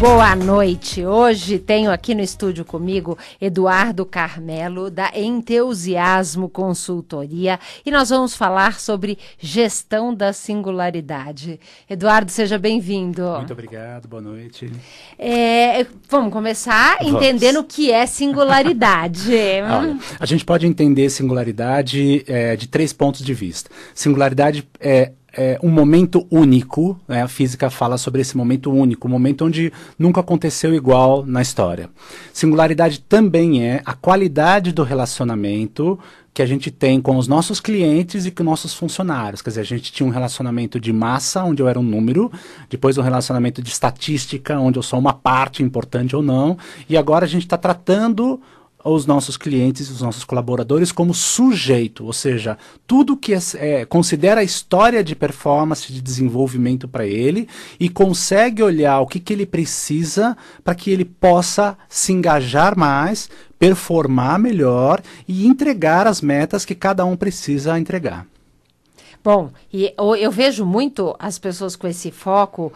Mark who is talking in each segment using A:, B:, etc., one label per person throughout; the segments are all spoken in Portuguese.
A: Boa noite. Hoje tenho aqui no estúdio comigo Eduardo Carmelo, da Entusiasmo Consultoria, e nós vamos falar sobre gestão da singularidade. Eduardo, seja bem-vindo.
B: Muito obrigado, boa noite.
A: É, vamos começar vamos. entendendo o que é singularidade.
B: Olha, a gente pode entender singularidade é, de três pontos de vista. Singularidade é é, um momento único, né? a física fala sobre esse momento único, um momento onde nunca aconteceu igual na história. Singularidade também é a qualidade do relacionamento que a gente tem com os nossos clientes e com nossos funcionários. Quer dizer, a gente tinha um relacionamento de massa, onde eu era um número, depois um relacionamento de estatística, onde eu sou uma parte importante ou não, e agora a gente está tratando os nossos clientes, os nossos colaboradores como sujeito, ou seja, tudo que é, é, considera a história de performance, de desenvolvimento para ele e consegue olhar o que, que ele precisa para que ele possa se engajar mais, performar melhor e entregar as metas que cada um precisa entregar.
A: Bom, e eu, vejo muito as pessoas com esse foco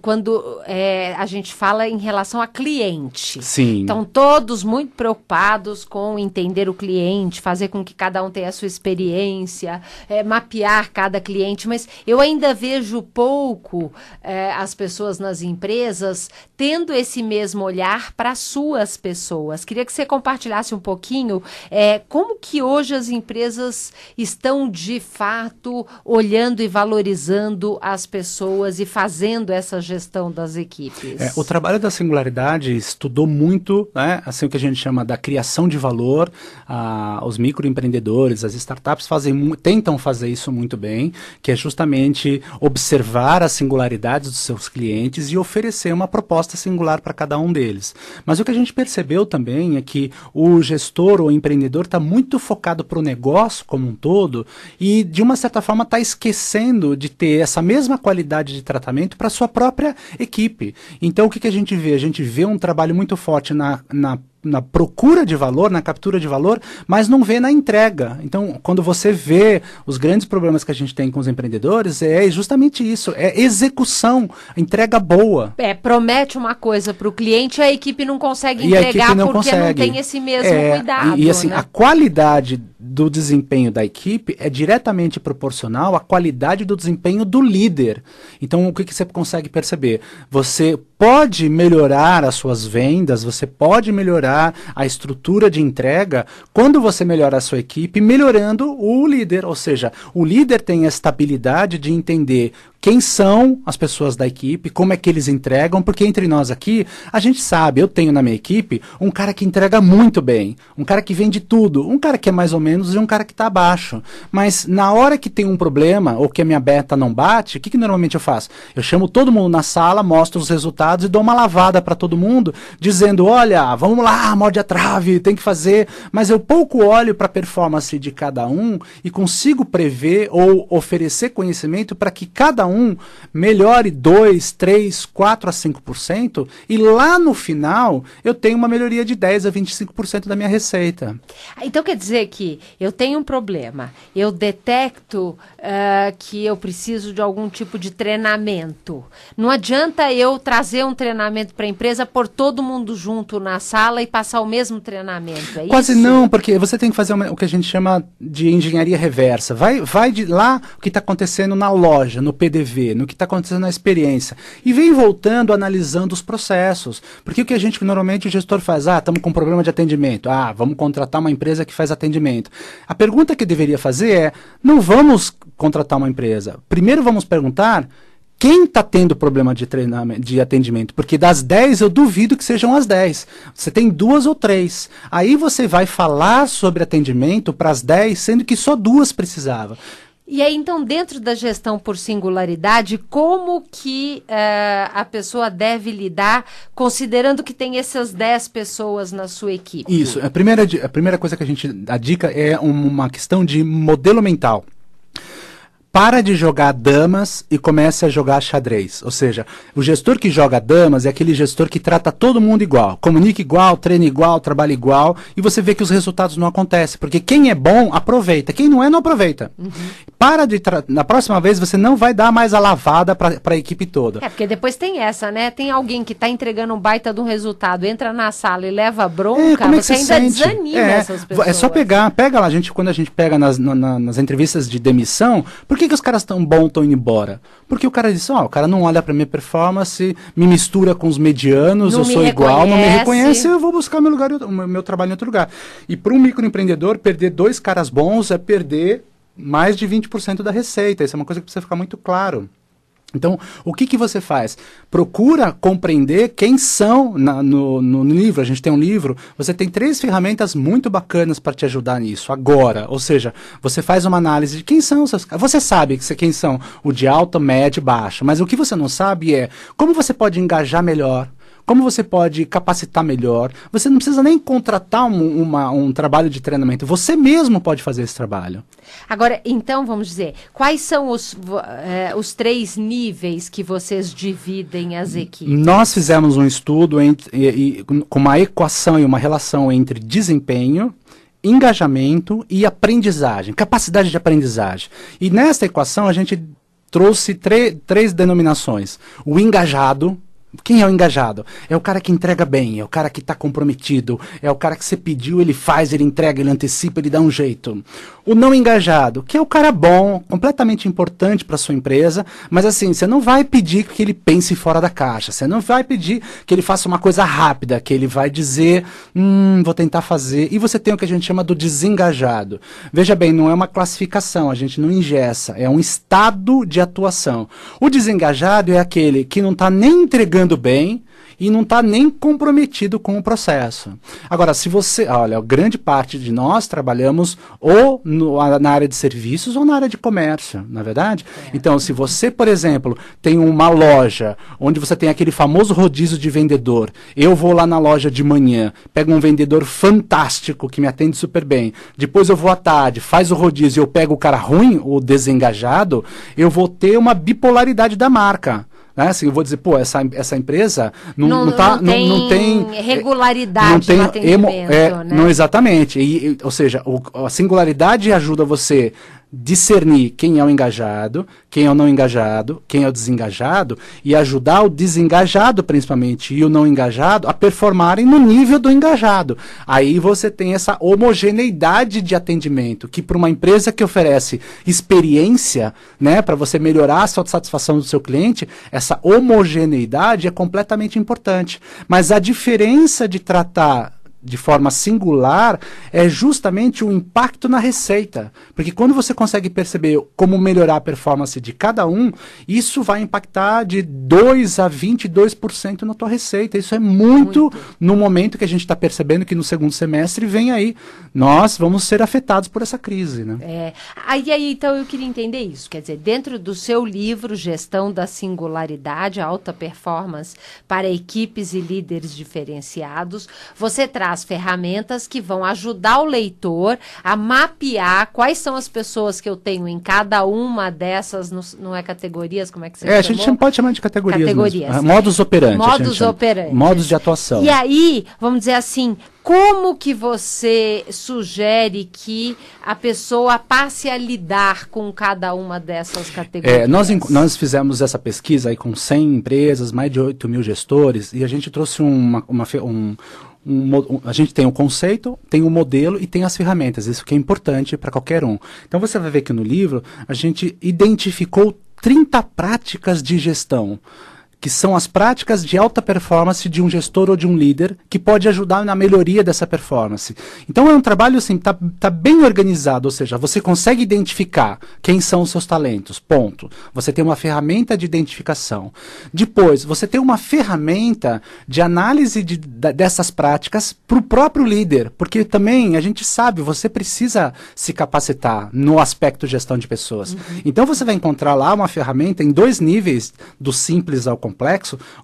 A: quando é, a gente fala em relação a cliente.
B: Sim.
A: Estão todos muito preocupados com entender o cliente, fazer com que cada um tenha a sua experiência, é, mapear cada cliente, mas eu ainda vejo pouco é, as pessoas nas empresas tendo esse mesmo olhar para suas pessoas. Queria que você compartilhasse um pouquinho é, como que hoje as empresas estão de fato olhando e valorizando as pessoas e fazendo essa gestão das equipes?
B: É, o trabalho da singularidade estudou muito, né, assim o que a gente chama da criação de valor. Ah, os microempreendedores, as startups fazem, tentam fazer isso muito bem, que é justamente observar as singularidades dos seus clientes e oferecer uma proposta singular para cada um deles. Mas o que a gente percebeu também é que o gestor ou empreendedor está muito focado para o negócio como um todo e de uma certa certa forma, está esquecendo de ter essa mesma qualidade de tratamento para sua própria equipe. Então, o que, que a gente vê? A gente vê um trabalho muito forte na, na na procura de valor, na captura de valor, mas não vê na entrega. Então, quando você vê os grandes problemas que a gente tem com os empreendedores, é justamente isso, é execução, entrega boa.
A: É, promete uma coisa para o cliente, a equipe não consegue entregar não porque consegue. não tem esse mesmo é, cuidado.
B: E, e assim,
A: né?
B: a qualidade do desempenho da equipe é diretamente proporcional à qualidade do desempenho do líder. Então, o que, que você consegue perceber? Você pode melhorar as suas vendas, você pode melhorar a estrutura de entrega quando você melhora a sua equipe, melhorando o líder. Ou seja, o líder tem a estabilidade de entender quem são as pessoas da equipe, como é que eles entregam, porque entre nós aqui, a gente sabe, eu tenho na minha equipe um cara que entrega muito bem, um cara que vende tudo, um cara que é mais ou menos e um cara que está abaixo. Mas na hora que tem um problema ou que a minha beta não bate, o que, que normalmente eu faço? Eu chamo todo mundo na sala, mostro os resultados e dou uma lavada para todo mundo, dizendo: olha, vamos lá, morde a trave, tem que fazer. Mas eu pouco olho para a performance de cada um e consigo prever ou oferecer conhecimento para que cada um melhore 2, 3, 4 a 5%, e lá no final eu tenho uma melhoria de 10 a 25% da minha receita.
A: Então quer dizer que eu tenho um problema, eu detecto uh, que eu preciso de algum tipo de treinamento. Não adianta eu trazer um treinamento para a empresa, pôr todo mundo junto na sala e passar o mesmo treinamento. É
B: Quase
A: isso?
B: não, porque você tem que fazer uma, o que a gente chama de engenharia reversa. Vai, vai de lá o que está acontecendo na loja, no PDV no que está acontecendo na experiência. E vem voltando, analisando os processos. Porque o que a gente normalmente o gestor faz? Ah, estamos com um problema de atendimento. Ah, vamos contratar uma empresa que faz atendimento. A pergunta que deveria fazer é: não vamos contratar uma empresa. Primeiro vamos perguntar quem está tendo problema de treinamento, de atendimento? Porque das 10 eu duvido que sejam as 10. Você tem duas ou três. Aí você vai falar sobre atendimento para as 10, sendo que só duas precisavam.
A: E aí, então, dentro da gestão por singularidade, como que uh, a pessoa deve lidar, considerando que tem essas 10 pessoas na sua equipe?
B: Isso. A primeira, a primeira coisa que a gente. A dica é uma questão de modelo mental para de jogar damas e comece a jogar xadrez. Ou seja, o gestor que joga damas é aquele gestor que trata todo mundo igual, comunica igual, treina igual, trabalha igual, e você vê que os resultados não acontecem. Porque quem é bom, aproveita. Quem não é, não aproveita. Uhum. Para de. Na próxima vez, você não vai dar mais a lavada para a equipe toda.
A: É, porque depois tem essa, né? Tem alguém que está entregando um baita de um resultado, entra na sala e leva bronca, é, como é você, ainda sente? desanima é, essas pessoas.
B: É só pegar, pega lá, a gente, quando a gente pega nas, na, nas entrevistas de demissão, por que, que os caras tão bons estão indo embora? Porque o cara disse, ó, oh, o cara não olha para minha performance, me mistura com os medianos, não eu sou igual, não me reconhece, eu vou buscar meu lugar, meu, meu trabalho em outro lugar. E para um microempreendedor, perder dois caras bons é perder mais de 20% da receita. Isso é uma coisa que precisa ficar muito claro. Então, o que, que você faz? Procura compreender quem são na, no, no, livro. A gente tem um livro, você tem três ferramentas muito bacanas para te ajudar nisso, agora. Ou seja, você faz uma análise de quem são seus. Você sabe que quem são o de alta, médio e baixo, mas o que você não sabe é como você pode engajar melhor como você pode capacitar melhor. Você não precisa nem contratar um, uma, um trabalho de treinamento, você mesmo pode fazer esse trabalho.
A: Agora, então, vamos dizer, quais são os, eh, os três níveis que vocês dividem as equipes?
B: Nós fizemos um estudo entre, e, e, com uma equação e uma relação entre desempenho, engajamento e aprendizagem, capacidade de aprendizagem. E nessa equação a gente trouxe três denominações: o engajado, quem é o engajado? É o cara que entrega bem, é o cara que está comprometido, é o cara que você pediu, ele faz, ele entrega, ele antecipa, ele dá um jeito. O não engajado, que é o cara bom, completamente importante para sua empresa, mas assim, você não vai pedir que ele pense fora da caixa, você não vai pedir que ele faça uma coisa rápida, que ele vai dizer, hum, vou tentar fazer. E você tem o que a gente chama do desengajado. Veja bem, não é uma classificação, a gente não ingessa, é um estado de atuação. O desengajado é aquele que não está nem entregando jogando bem e não está nem comprometido com o processo. Agora, se você, olha, grande parte de nós trabalhamos ou no, na área de serviços ou na área de comércio, na é verdade. É. Então, se você, por exemplo, tem uma loja onde você tem aquele famoso rodízio de vendedor, eu vou lá na loja de manhã, pego um vendedor fantástico que me atende super bem, depois eu vou à tarde, faz o rodízio e eu pego o cara ruim, o desengajado, eu vou ter uma bipolaridade da marca. Né? Assim, eu vou dizer, pô, essa, essa empresa não, não, não, tá,
A: não, tem, não, tem regularidade
B: não tem no atendimento, é, né? Não exatamente. E, ou seja, o, a singularidade ajuda você discernir quem é o engajado, quem é o não engajado, quem é o desengajado e ajudar o desengajado principalmente e o não engajado a performarem no nível do engajado. Aí você tem essa homogeneidade de atendimento que para uma empresa que oferece experiência, né, para você melhorar a satisfação do seu cliente, essa homogeneidade é completamente importante. Mas a diferença de tratar de forma singular é justamente o impacto na receita. Porque quando você consegue perceber como melhorar a performance de cada um, isso vai impactar de 2 a 22% na tua receita. Isso é muito, muito. no momento que a gente está percebendo que no segundo semestre vem aí. Nós vamos ser afetados por essa crise. Né?
A: É. Aí, aí, então, eu queria entender isso. Quer dizer, dentro do seu livro, Gestão da Singularidade, Alta Performance para Equipes e Líderes Diferenciados, você traz as ferramentas que vão ajudar o leitor a mapear quais são as pessoas que eu tenho em cada uma dessas, no, não é categorias, como é que você
B: É, chamou? a gente pode chamar de categorias. Categorias. Mesmo. Modus operandi.
A: Modus operandi.
B: Modos de atuação.
A: E aí, vamos dizer assim, como que você sugere que a pessoa passe a lidar com cada uma dessas categorias?
B: É, nós, nós fizemos essa pesquisa aí com 100 empresas, mais de 8 mil gestores, e a gente trouxe uma, uma um, um, um, a gente tem o conceito, tem o modelo e tem as ferramentas. Isso que é importante para qualquer um. Então você vai ver que no livro a gente identificou 30 práticas de gestão que são as práticas de alta performance de um gestor ou de um líder que pode ajudar na melhoria dessa performance. Então é um trabalho assim, tá, tá bem organizado, ou seja, você consegue identificar quem são os seus talentos, ponto. Você tem uma ferramenta de identificação. Depois, você tem uma ferramenta de análise de, dessas práticas para o próprio líder, porque também a gente sabe, você precisa se capacitar no aspecto gestão de pessoas. Uhum. Então você vai encontrar lá uma ferramenta em dois níveis, do simples ao complexo,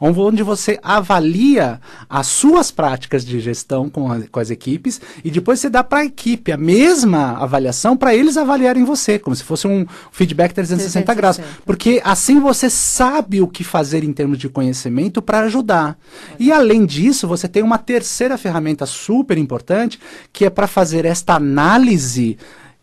B: onde você avalia as suas práticas de gestão com, a, com as equipes e depois você dá para a equipe a mesma avaliação para eles avaliarem você, como se fosse um feedback 360 graus. Porque assim você sabe o que fazer em termos de conhecimento para ajudar. E além disso, você tem uma terceira ferramenta super importante que é para fazer esta análise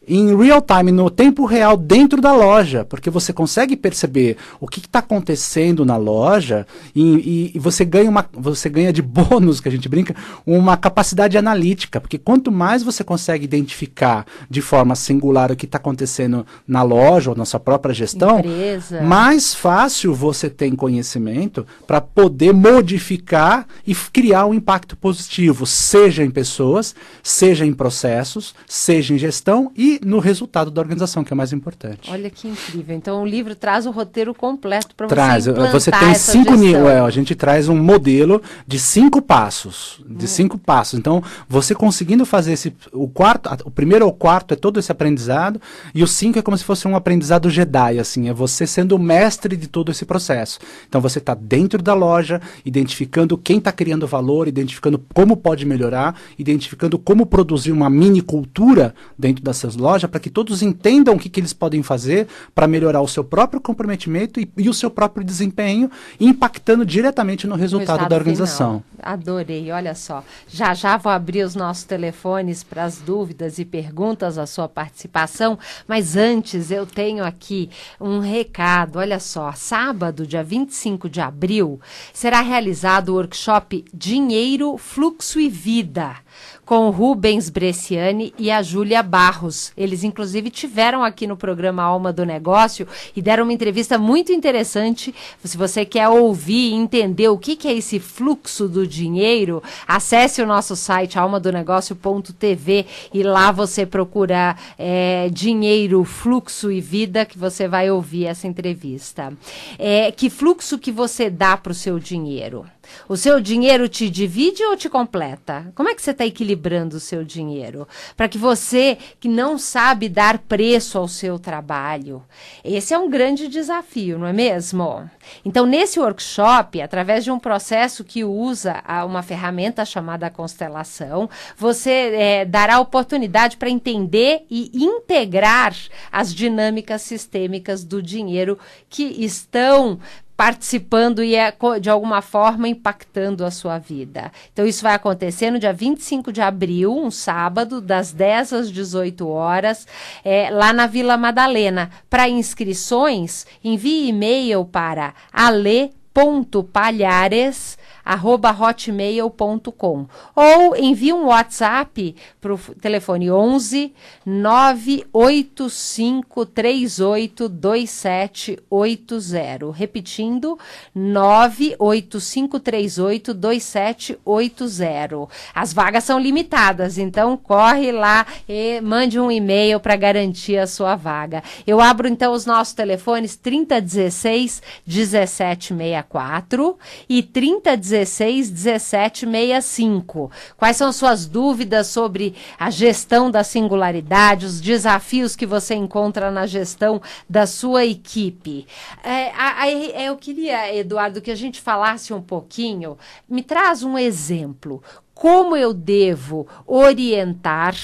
B: em real time, no tempo real, dentro da loja, porque você consegue perceber o que está acontecendo na loja e, e, e, você ganha uma, você ganha de bônus que a gente brinca, uma capacidade analítica, porque quanto mais você consegue identificar de forma singular o que está acontecendo na loja ou na sua própria gestão, Empresa. mais fácil você tem conhecimento para poder modificar e criar um impacto positivo, seja em pessoas, seja em processos, seja em gestão e no resultado da organização, que é o mais importante.
A: Olha que incrível. Então o livro traz o roteiro completo para
B: você Traz. Você tem cinco níveis. É, a gente traz um modelo de cinco passos. De hum. cinco passos. Então, você conseguindo fazer esse. O quarto, o primeiro ou quarto é todo esse aprendizado, e o cinco é como se fosse um aprendizado Jedi, assim, é você sendo o mestre de todo esse processo. Então você está dentro da loja, identificando quem está criando valor, identificando como pode melhorar, identificando como produzir uma mini cultura dentro dessas loja para que todos entendam o que, que eles podem fazer para melhorar o seu próprio comprometimento e, e, o seu próprio desempenho, impactando diretamente no resultado, resultado da organização.
A: Final. Adorei, olha só. Já já vou abrir os nossos telefones para as dúvidas e perguntas, a sua participação, mas antes eu tenho aqui um recado. Olha só, sábado, dia 25 de abril, será realizado o workshop Dinheiro, Fluxo e Vida com Rubens Bresciani e a Júlia Barros. Eles, inclusive, tiveram aqui no programa Alma do Negócio e deram uma entrevista muito interessante. Se você quer ouvir e entender o que, que é esse fluxo do dinheiro, acesse o nosso site almadonegócio.tv e lá você procura é, dinheiro, fluxo e vida que você vai ouvir essa entrevista. É, que fluxo que você dá para o seu dinheiro? O seu dinheiro te divide ou te completa? Como é que você está equilibrando o seu dinheiro? Para que você que não sabe dar preço ao seu trabalho. Esse é um grande desafio, não é mesmo? Então, nesse workshop, através de um processo que usa uma ferramenta chamada constelação, você é, dará oportunidade para entender e integrar as dinâmicas sistêmicas do dinheiro que estão participando e é, de alguma forma impactando a sua vida. Então isso vai acontecer no dia 25 de abril, um sábado, das 10 às 18 horas, é, lá na Vila Madalena. Para inscrições, envie e-mail para ale.palhares arroba hotmail.com ou envie um WhatsApp para o telefone 11 985 38 2780. Repetindo, 985 38 2780. As vagas são limitadas, então corre lá e mande um e-mail para garantir a sua vaga. Eu abro então os nossos telefones 3016 1764 e 3016 16 17 65. Quais são suas dúvidas sobre a gestão da singularidade, os desafios que você encontra na gestão da sua equipe? É, a, a, eu queria, Eduardo, que a gente falasse um pouquinho. Me traz um exemplo. Como eu devo orientar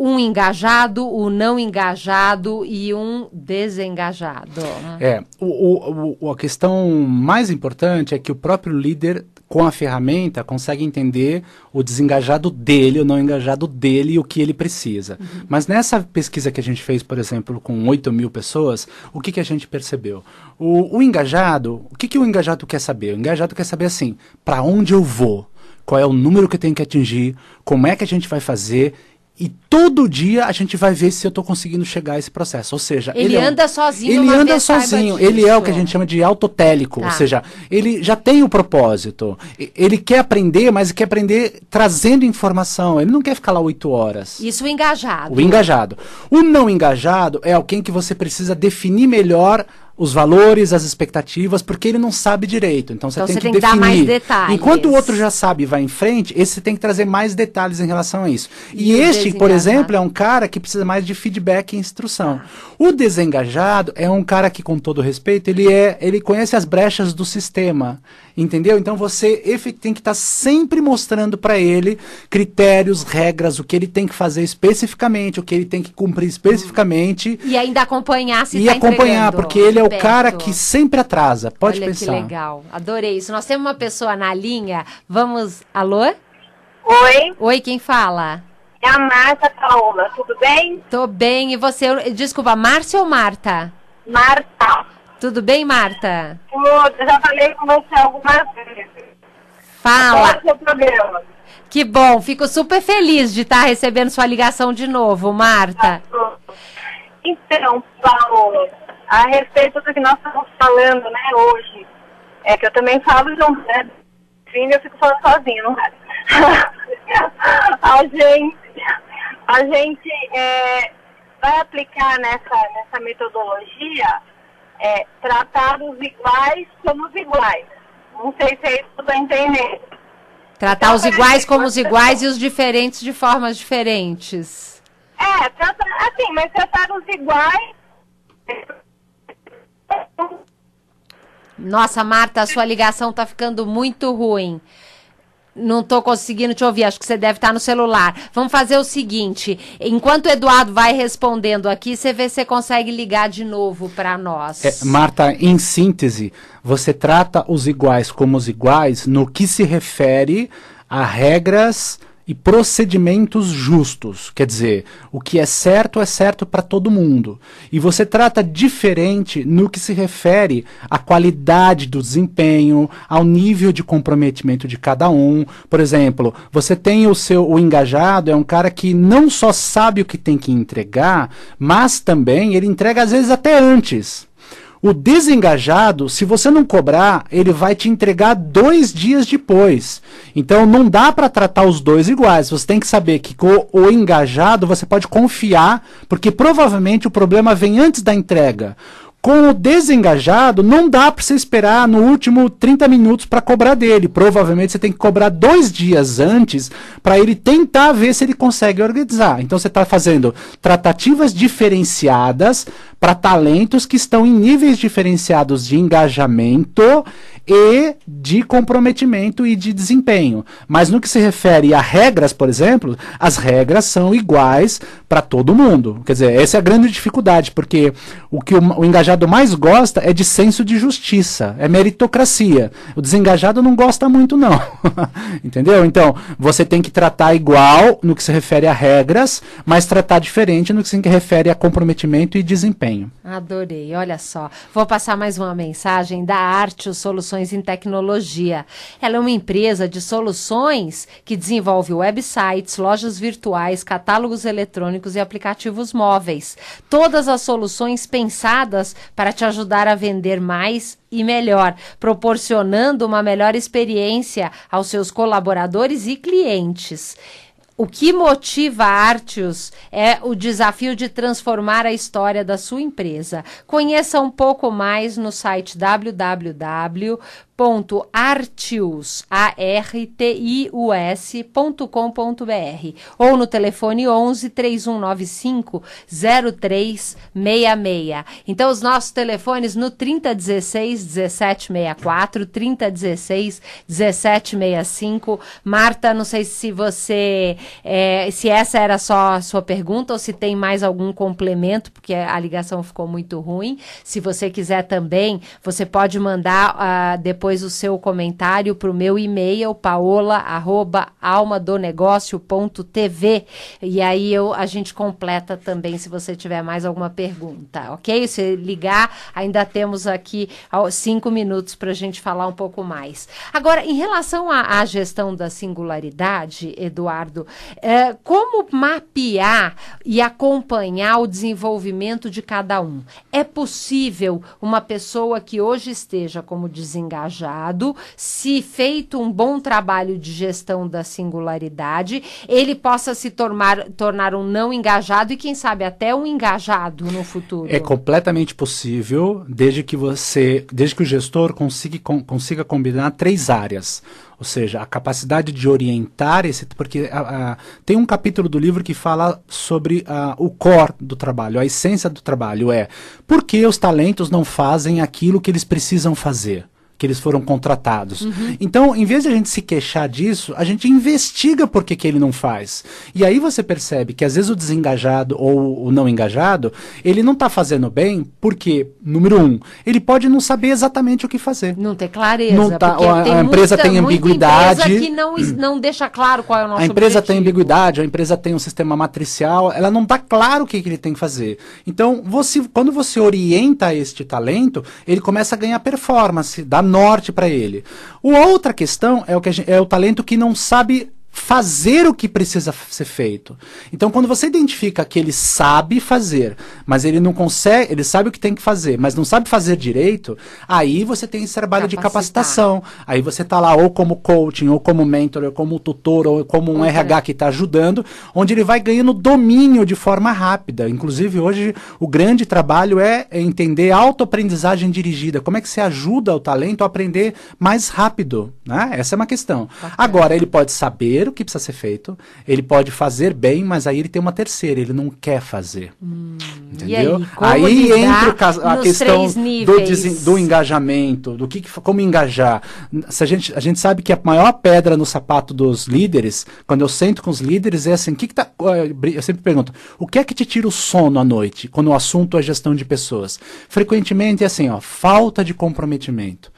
A: um engajado, o um não engajado e um desengajado.
B: É, o, o, a questão mais importante é que o próprio líder, com a ferramenta, consegue entender o desengajado dele, o não engajado dele e o que ele precisa. Uhum. Mas nessa pesquisa que a gente fez, por exemplo, com 8 mil pessoas, o que, que a gente percebeu? O, o engajado, o que, que o engajado quer saber? O engajado quer saber assim, para onde eu vou? Qual é o número que eu tenho que atingir? Como é que a gente vai fazer? E todo dia a gente vai ver se eu estou conseguindo chegar a esse processo. Ou seja,
A: ele,
B: ele
A: anda
B: é um,
A: sozinho.
B: Ele anda sozinho. Ele é o que a gente chama de autotélico. Tá. Ou seja, ele já tem o propósito. Ele quer aprender, mas quer aprender trazendo informação. Ele não quer ficar lá oito horas.
A: Isso o engajado.
B: O engajado. O não engajado é alguém que você precisa definir melhor os valores, as expectativas, porque ele não sabe direito. Então você então, tem você que tem definir. Que dar mais detalhes. Enquanto o outro já sabe e vai em frente, esse tem que trazer mais detalhes em relação a isso. E, e este, por exemplo, é um cara que precisa mais de feedback e instrução. Ah. O desengajado é um cara que, com todo respeito, ele é, ele conhece as brechas do sistema. Entendeu? Então você tem que estar tá sempre mostrando para ele critérios, regras, o que ele tem que fazer especificamente, o que ele tem que cumprir especificamente.
A: E ainda acompanhar se
B: E tá acompanhar, porque ele é o perto. cara que sempre atrasa. Pode
A: Olha
B: pensar.
A: que legal. Adorei isso. Nós temos uma pessoa na linha. Vamos. Alô?
C: Oi.
A: Oi, quem fala?
C: É a Marta Paola. Tudo bem?
A: Tô bem. E você? Desculpa, Márcia ou Marta?
C: Marta.
A: Tudo bem, Marta?
C: Tudo, já falei com você algumas vezes.
A: Fala.
C: Qual é o seu problema?
A: Que bom, fico super feliz de estar recebendo sua ligação de novo, Marta.
C: Então, Paulo, a respeito do que nós estamos falando, né, hoje, é que eu também falo junto, né? Enfim, eu fico falando sozinha, não é? a gente, a gente é, vai aplicar nessa, nessa metodologia é, tratar os iguais como os iguais. Não sei se é isso que eu estou entendendo.
A: Tratar os iguais como os iguais e os diferentes de formas diferentes.
C: É, tratar, assim, mas tratar os iguais.
A: Nossa, Marta, a sua ligação está ficando muito ruim. Não estou conseguindo te ouvir, acho que você deve estar no celular. Vamos fazer o seguinte: enquanto o Eduardo vai respondendo aqui, você vê se você consegue ligar de novo para nós.
B: É, Marta, em síntese, você trata os iguais como os iguais no que se refere a regras e procedimentos justos. Quer dizer, o que é certo é certo para todo mundo. E você trata diferente no que se refere à qualidade do desempenho, ao nível de comprometimento de cada um. Por exemplo, você tem o seu o engajado, é um cara que não só sabe o que tem que entregar, mas também ele entrega às vezes até antes. O desengajado, se você não cobrar, ele vai te entregar dois dias depois. Então não dá para tratar os dois iguais. Você tem que saber que com o engajado você pode confiar, porque provavelmente o problema vem antes da entrega. Com o desengajado, não dá para você esperar no último 30 minutos para cobrar dele. Provavelmente você tem que cobrar dois dias antes para ele tentar ver se ele consegue organizar. Então você está fazendo tratativas diferenciadas para talentos que estão em níveis diferenciados de engajamento e de comprometimento e de desempenho. Mas no que se refere a regras, por exemplo, as regras são iguais para todo mundo. Quer dizer, essa é a grande dificuldade, porque o que o, o, engajado mais gosta é de senso de justiça, é meritocracia. O desengajado não gosta muito, não. Entendeu? Então, você tem que tratar igual no que se refere a regras, mas tratar diferente no que se refere a comprometimento e desempenho desempenho.
A: Adorei, olha só. Vou passar mais uma mensagem da Arte Soluções em Tecnologia. Ela é uma empresa de soluções que desenvolve websites, lojas virtuais, catálogos eletrônicos e aplicativos móveis. Todas as soluções pensadas para te ajudar a vender mais e melhor, proporcionando uma melhor experiência aos seus colaboradores e clientes. O que motiva a é o desafio de transformar a história da sua empresa. Conheça um pouco mais no site www www.artius, A-R-T-I-U-S.com.br ou no telefone 11 3195 0366. Então, os nossos telefones no 3016 1764, 3016 1765. Marta, não sei se você, é, se essa era só a sua pergunta ou se tem mais algum complemento, porque a ligação ficou muito ruim. Se você quiser também, você pode mandar uh, depois depois o seu comentário para o meu e-mail, paola.almadonegócio.tv. E aí eu, a gente completa também se você tiver mais alguma pergunta, ok? Se ligar, ainda temos aqui cinco minutos para a gente falar um pouco mais. Agora, em relação à, à gestão da singularidade, Eduardo, é, como mapear e acompanhar o desenvolvimento de cada um? É possível uma pessoa que hoje esteja como desengajado, se feito um bom trabalho de gestão da singularidade, ele possa se tornar, tornar um não engajado e, quem sabe, até um engajado no futuro?
B: É completamente possível, desde que você, desde que o gestor consiga, consiga combinar três áreas. Ou seja, a capacidade de orientar esse. Porque tem um capítulo do livro que fala sobre o core do trabalho, a essência do trabalho é por que os talentos não fazem aquilo que eles precisam fazer que eles foram contratados. Uhum. Então, em vez de a gente se queixar disso, a gente investiga por que, que ele não faz. E aí você percebe que às vezes o desengajado ou o não engajado, ele não está fazendo bem porque, número um, ele pode não saber exatamente o que fazer.
A: Não ter clareza.
B: Não tá, a, a empresa muita, tem ambiguidade.
A: Empresa que não, não deixa claro qual é o nosso
B: A empresa
A: objetivo.
B: tem ambiguidade, a empresa tem um sistema matricial, ela não está claro o que, que ele tem que fazer. Então, você, quando você orienta este talento, ele começa a ganhar performance, dá norte para ele. O outra questão é o, que gente, é o talento que não sabe fazer o que precisa ser feito. Então, quando você identifica que ele sabe fazer, mas ele não consegue, ele sabe o que tem que fazer, mas não sabe fazer direito, aí você tem esse trabalho Capacitar. de capacitação. Aí você está lá ou como coaching, ou como mentor, ou como tutor, ou como um uhum. RH que está ajudando, onde ele vai ganhando domínio de forma rápida. Inclusive, hoje, o grande trabalho é entender autoaprendizagem dirigida. Como é que você ajuda o talento a aprender mais rápido? Né? Essa é uma questão. Agora, ele pode saber o que precisa ser feito, ele pode fazer bem, mas aí ele tem uma terceira, ele não quer fazer. Hum, entendeu? aí, aí entra a questão do, do, engajamento, do que, como engajar. Se a, gente, a gente sabe que a maior pedra no sapato dos líderes, quando eu sento com os líderes, é assim, que que tá, eu sempre pergunto, o que é que te tira o sono à noite, quando o assunto é gestão de pessoas? Frequentemente é assim, ó, falta de comprometimento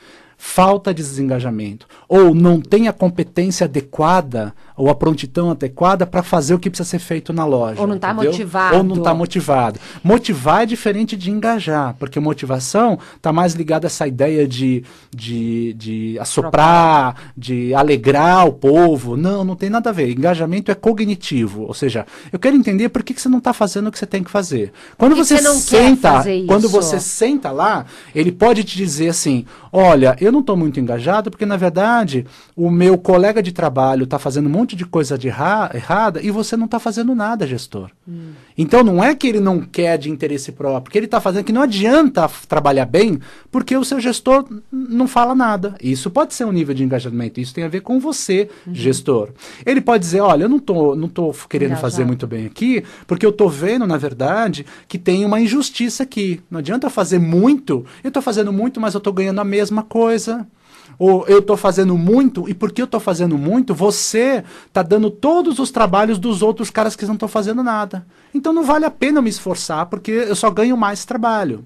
B: falta de desengajamento, ou não tem a competência adequada ou a prontidão adequada para fazer o que precisa ser feito na loja.
A: Ou não está motivado.
B: Ou não está motivado. Motivar é diferente de engajar, porque motivação está mais ligada a essa ideia de, de, de assoprar, de alegrar o povo. Não, não tem nada a ver. Engajamento é cognitivo, ou seja, eu quero entender por que, que você não está fazendo o que você tem que fazer. Quando você, você senta, quando você senta lá, ele pode te dizer assim: olha, eu não estou muito engajado porque na verdade o meu colega de trabalho está fazendo um monte de coisa de errada e você não está fazendo nada, gestor. Hum. Então não é que ele não quer de interesse próprio, que ele está fazendo que não adianta trabalhar bem porque o seu gestor não fala nada. Isso pode ser um nível de engajamento, isso tem a ver com você, uhum. gestor. Ele pode dizer, olha, eu não tô, não tô querendo Engajado. fazer muito bem aqui, porque eu estou vendo, na verdade, que tem uma injustiça aqui. Não adianta fazer muito, eu estou fazendo muito, mas eu estou ganhando a mesma coisa ou eu estou fazendo muito, e porque eu estou fazendo muito, você está dando todos os trabalhos dos outros caras que não estão fazendo nada. Então não vale a pena me esforçar, porque eu só ganho mais trabalho.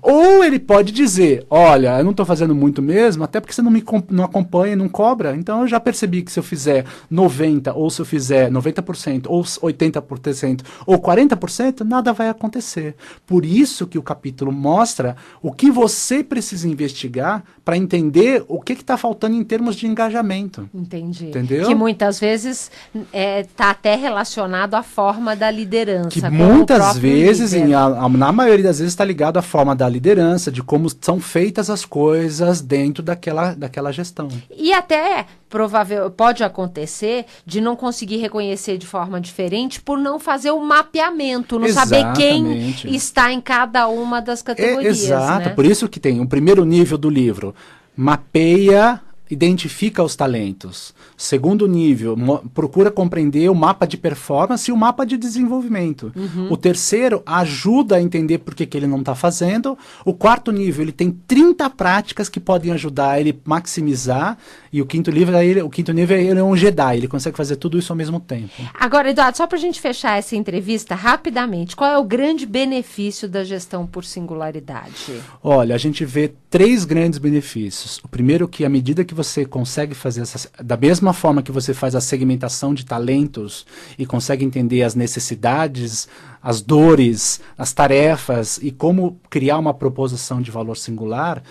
B: Ou ele pode dizer: Olha, eu não estou fazendo muito mesmo, até porque você não me não acompanha, não cobra. Então eu já percebi que se eu fizer 90%, ou se eu fizer 90%, ou 80%, ou 40%, nada vai acontecer. Por isso que o capítulo mostra o que você precisa investigar para entender o que está faltando em termos de engajamento.
A: Entendi.
B: Entendeu?
A: Que muitas vezes está é, tá até relacionado à forma da liderança.
B: Que muitas vezes, em, a, na maioria das vezes, está ligado à forma da liderança, de como são feitas as coisas dentro daquela, daquela gestão.
A: E até provável pode acontecer de não conseguir reconhecer de forma diferente por não fazer o mapeamento, não Exatamente. saber quem está em cada uma das categorias.
B: É, exato,
A: né?
B: por isso que tem o primeiro nível do livro mapeia identifica os talentos. Segundo nível, procura compreender o mapa de performance e o mapa de desenvolvimento. Uhum. O terceiro ajuda a entender por que, que ele não está fazendo. O quarto nível, ele tem 30 práticas que podem ajudar ele maximizar. E o quinto nível, ele, o quinto nível ele é um Jedi, ele consegue fazer tudo isso ao mesmo tempo.
A: Agora, Eduardo, só para a gente fechar essa entrevista rapidamente, qual é o grande benefício da gestão por singularidade?
B: Olha, a gente vê três grandes benefícios. O primeiro que à medida que você consegue fazer essa, da mesma forma que você faz a segmentação de talentos e consegue entender as necessidades, as dores, as tarefas e como criar uma proposição de valor singular,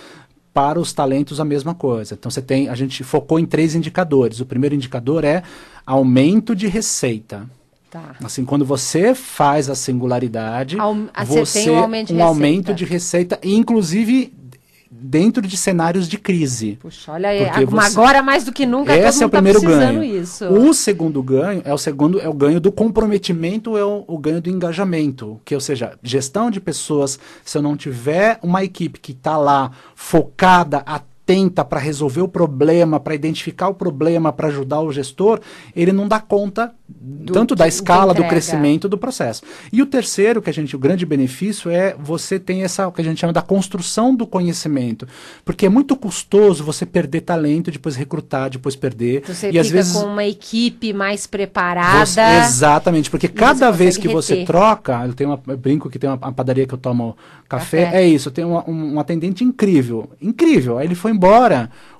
B: para os talentos a mesma coisa. Então você tem, a gente focou em três indicadores. O primeiro indicador é aumento de receita. Tá. Assim, quando você faz a singularidade, Aum você tem um aumento de um receita. Aumento de receita, inclusive dentro de cenários de crise.
A: Puxa, olha aí, você... agora mais do que nunca
B: Esse é o tá primeiro ganho. Isso. O segundo ganho é o segundo é o ganho do comprometimento, é o, o, ganho do engajamento, que ou seja, gestão de pessoas, se eu não tiver uma equipe que está lá focada a atenta para resolver o problema, para identificar o problema, para ajudar o gestor, ele não dá conta do tanto da escala, do crescimento do processo. E o terceiro, que a gente, o grande benefício é você tem essa, o que a gente chama da construção do conhecimento. Porque é muito custoso você perder talento, depois recrutar, depois perder.
A: Você e fica às vezes com uma equipe mais preparada. Você,
B: exatamente, porque cada vez que reter. você troca, eu tenho uma, eu brinco que tem uma, uma, padaria que eu tomo café, café. é isso, eu tenho uma, um, um atendente incrível, incrível. Aí ele foi embora,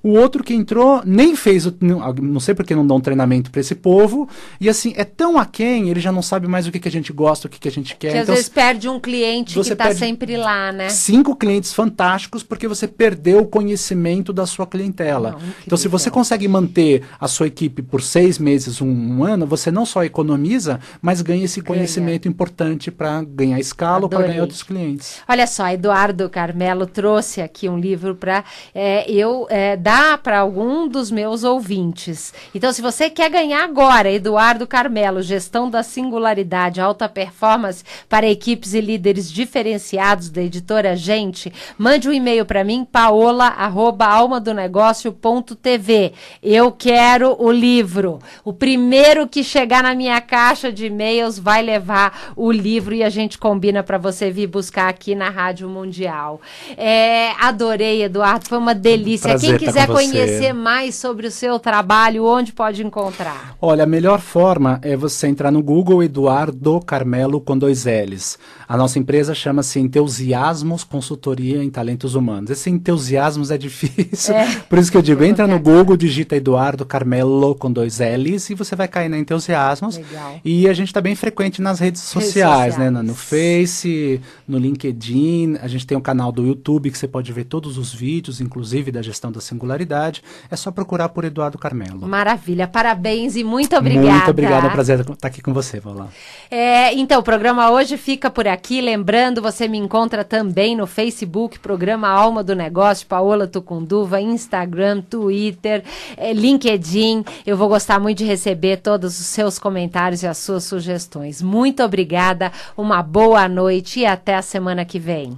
B: o outro que entrou nem fez, o, não, não sei porque não dão um treinamento para esse povo, e assim, é tão aquém, ele já não sabe mais o que, que a gente gosta, o que, que a gente quer.
A: Que então, às vezes perde um cliente que está sempre lá, né?
B: Cinco clientes fantásticos porque você perdeu o conhecimento da sua clientela. Não, então, se você consegue manter a sua equipe por seis meses, um, um ano, você não só economiza, mas ganha esse conhecimento ganha. importante para ganhar escala ou para ganhar outros clientes.
A: Olha só, Eduardo Carmelo trouxe aqui um livro para é, eu é, dar para algum dos meus ouvintes. Então, se você quer ganhar agora, Eduardo Carmelo, gestão da singularidade, alta performance para equipes e líderes diferenciados da editora Gente, mande um e-mail para mim, paola@almadonegócio.tv. Eu quero o livro. O primeiro que chegar na minha caixa de e-mails vai levar o livro e a gente combina para você vir buscar aqui na Rádio Mundial. É, adorei, Eduardo, foi uma delícia.
B: Prazer
A: Quem quiser conhecer mais sobre o seu trabalho, onde pode encontrar?
B: Olha, a melhor forma é você entrar no Google Eduardo Carmelo com dois L's. A nossa empresa chama-se Entusiasmos Consultoria em Talentos Humanos. Esse entusiasmos é difícil, é. por isso que eu digo, entra no Google, digita Eduardo Carmelo com dois L's e você vai cair na Entusiasmos. Legal. E a gente está bem frequente nas redes sociais, redes sociais. né? No, no Face, no LinkedIn, a gente tem um canal do YouTube que você pode ver todos os vídeos, inclusive da gestão da singularidade. É só procurar por Eduardo Carmelo.
A: Maravilha, parabéns e muito obrigada.
B: Muito obrigado, é um prazer estar aqui com você, Vou lá.
A: É, então, o programa hoje fica por aqui. Lembrando, você me encontra também no Facebook, programa Alma do Negócio, Paola Tucunduva, Instagram, Twitter, eh, LinkedIn. Eu vou gostar muito de receber todos os seus comentários e as suas sugestões. Muito obrigada, uma boa noite e até a semana que vem.